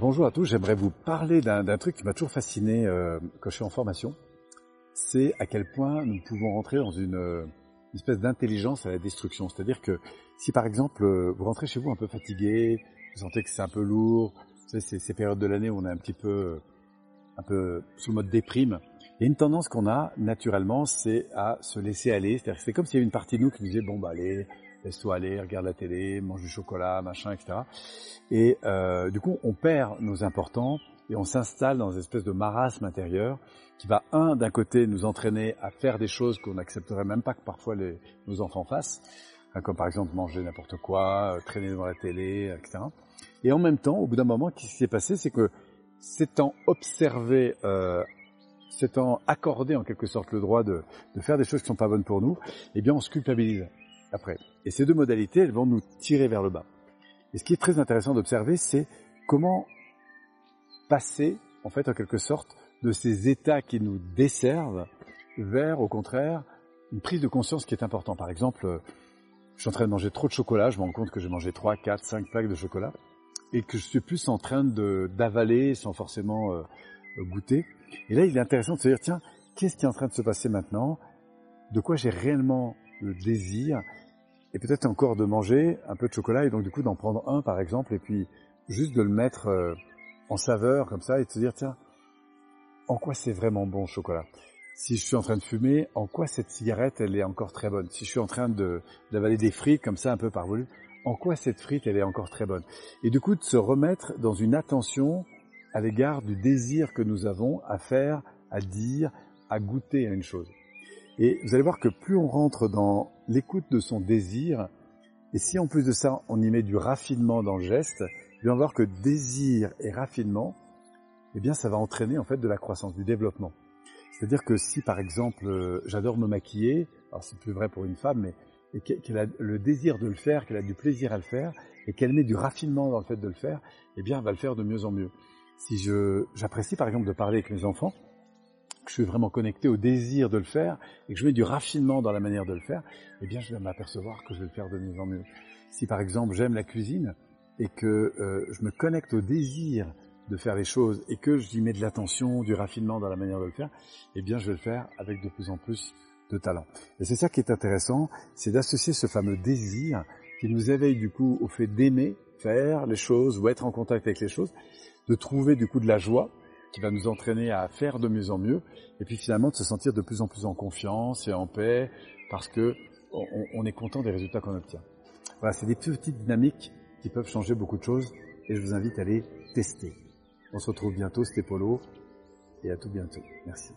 Bonjour à tous, j'aimerais vous parler d'un truc qui m'a toujours fasciné euh, quand je suis en formation. C'est à quel point nous pouvons rentrer dans une, euh, espèce d'intelligence à la destruction. C'est-à-dire que si par exemple euh, vous rentrez chez vous un peu fatigué, vous sentez que c'est un peu lourd, savez, ces périodes de l'année où on est un petit peu, un peu sous le mode déprime, il y a une tendance qu'on a naturellement, c'est à se laisser aller. C'est-à-dire c'est comme s'il y avait une partie de nous qui nous disait bon bah allez, laisse-toi aller, regarde la télé, mange du chocolat, machin, etc. Et euh, du coup, on perd nos importants et on s'installe dans une espèce de marasme intérieur qui va, un, d'un côté, nous entraîner à faire des choses qu'on n'accepterait même pas que parfois nos enfants fassent, hein, comme par exemple manger n'importe quoi, euh, traîner devant la télé, etc. Et en même temps, au bout d'un moment, ce qui s'est passé, c'est que s'étant observé, euh, s'étant accordé en quelque sorte le droit de, faire des choses qui sont pas bonnes pour nous, eh bien on se culpabilise après. Et ces deux modalités, elles vont nous tirer vers le bas. Et ce qui est très intéressant d'observer, c'est comment passer, en fait, en quelque sorte, de ces états qui nous desservent vers, au contraire, une prise de conscience qui est importante. Par exemple, je suis en train de manger trop de chocolat, je me rends compte que j'ai mangé 3, 4, 5 plaques de chocolat, et que je suis plus en train d'avaler sans forcément euh, goûter. Et là, il est intéressant de se dire, tiens, qu'est-ce qui est en train de se passer maintenant? De quoi j'ai réellement le désir? Et peut-être encore de manger un peu de chocolat et donc du coup d'en prendre un par exemple et puis juste de le mettre euh, en saveur comme ça et de se dire tiens en quoi c'est vraiment bon le chocolat? Si je suis en train de fumer en quoi cette cigarette elle est encore très bonne? Si je suis en train de d'avaler des frites comme ça un peu par volume en quoi cette frite elle est encore très bonne? Et du coup de se remettre dans une attention à l'égard du désir que nous avons à faire à dire à goûter à une chose et vous allez voir que plus on rentre dans l'écoute de son désir, et si en plus de ça on y met du raffinement dans le geste, vous allez voir que désir et raffinement, eh bien ça va entraîner en fait de la croissance, du développement. C'est-à-dire que si par exemple euh, j'adore me maquiller, alors c'est plus vrai pour une femme, mais qu'elle a le désir de le faire, qu'elle a du plaisir à le faire, et qu'elle met du raffinement dans le fait de le faire, eh bien elle va le faire de mieux en mieux. Si j'apprécie par exemple de parler avec mes enfants, que je suis vraiment connecté au désir de le faire et que je mets du raffinement dans la manière de le faire, eh bien je vais m'apercevoir que je vais le faire de mieux en mieux. Si par exemple j'aime la cuisine et que euh, je me connecte au désir de faire les choses et que j'y mets de l'attention, du raffinement dans la manière de le faire, eh bien je vais le faire avec de plus en plus de talent. Et c'est ça qui est intéressant, c'est d'associer ce fameux désir qui nous éveille du coup au fait d'aimer faire les choses ou être en contact avec les choses, de trouver du coup de la joie qui va nous entraîner à faire de mieux en mieux, et puis finalement de se sentir de plus en plus en confiance et en paix, parce que on, est content des résultats qu'on obtient. Voilà, c'est des petites dynamiques qui peuvent changer beaucoup de choses, et je vous invite à les tester. On se retrouve bientôt, c'était Polo, et à tout bientôt. Merci.